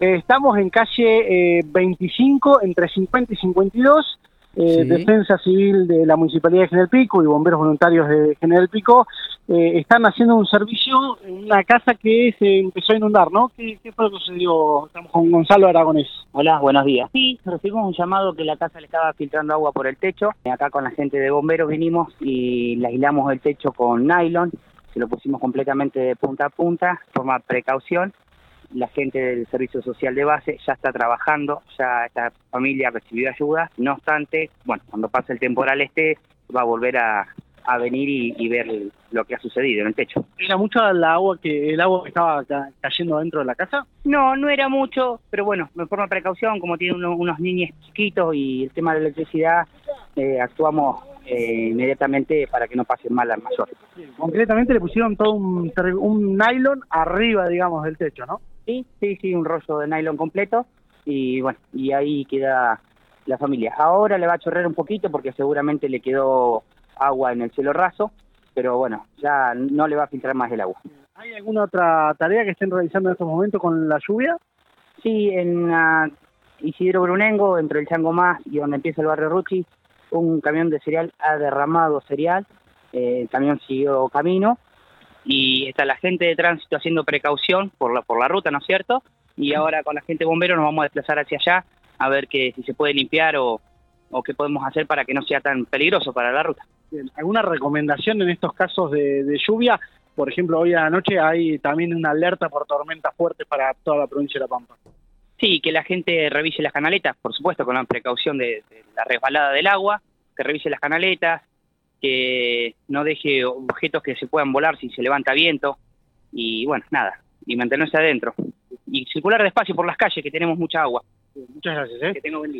Eh, estamos en calle eh, 25, entre 50 y 52. Eh, Sí. Defensa Civil de la Municipalidad de General Pico y bomberos voluntarios de General Pico eh, están haciendo un servicio en una casa que se empezó a inundar, ¿no? ¿Qué, qué fue lo que sucedió? Estamos con Gonzalo Aragonés. Hola, buenos días. Sí, recibimos un llamado que la casa le estaba filtrando agua por el techo. Acá con la gente de bomberos vinimos y le aislamos el techo con nylon. Se lo pusimos completamente de punta a punta, forma precaución. La gente del Servicio Social de Base ya está trabajando, ya esta familia recibió ayuda. No obstante, bueno, cuando pase el temporal este, va a volver a, a venir y, y ver lo que ha sucedido en el techo. ¿Era mucha la agua que el agua que estaba ca- cayendo dentro de la casa? No, no era mucho, pero bueno, de forma precaución, como tiene uno- unos niños chiquitos y el tema de la electricidad, eh, actuamos eh, inmediatamente para que no pasen mal al mayor. Concretamente le pusieron todo un, un nylon arriba, digamos, del techo, ¿no? Sí, sí, sí, un rollo de nylon completo y bueno, y ahí queda la familia. Ahora le va a chorrear un poquito porque seguramente le quedó agua en el cielo raso, pero bueno, ya no le va a filtrar más el agua. ¿Hay alguna otra tarea que estén realizando en estos momentos con la lluvia? Sí, en ah, Isidro Brunengo, entre el Chango Más y donde empieza el barrio Ruchi, un camión de cereal ha derramado cereal, eh, el camión siguió camino y está la gente de tránsito haciendo precaución por la, por la ruta, ¿no es cierto? Y ahora con la gente bombero nos vamos a desplazar hacia allá a ver que si se puede limpiar o, o qué podemos hacer para que no sea tan peligroso para la ruta. Bien, ¿Alguna recomendación en estos casos de, de lluvia? Por ejemplo, hoy a la noche hay también una alerta por tormentas fuertes para toda la provincia de La Pampa. Sí, que la gente revise las canaletas, por supuesto, con la precaución de, de la resbalada del agua, que revise las canaletas, que no deje objetos que se puedan volar si se levanta viento, y bueno, nada, y mantenerse adentro. Y circular despacio por las calles, que tenemos mucha agua. Muchas gracias. ¿eh? Que buen día.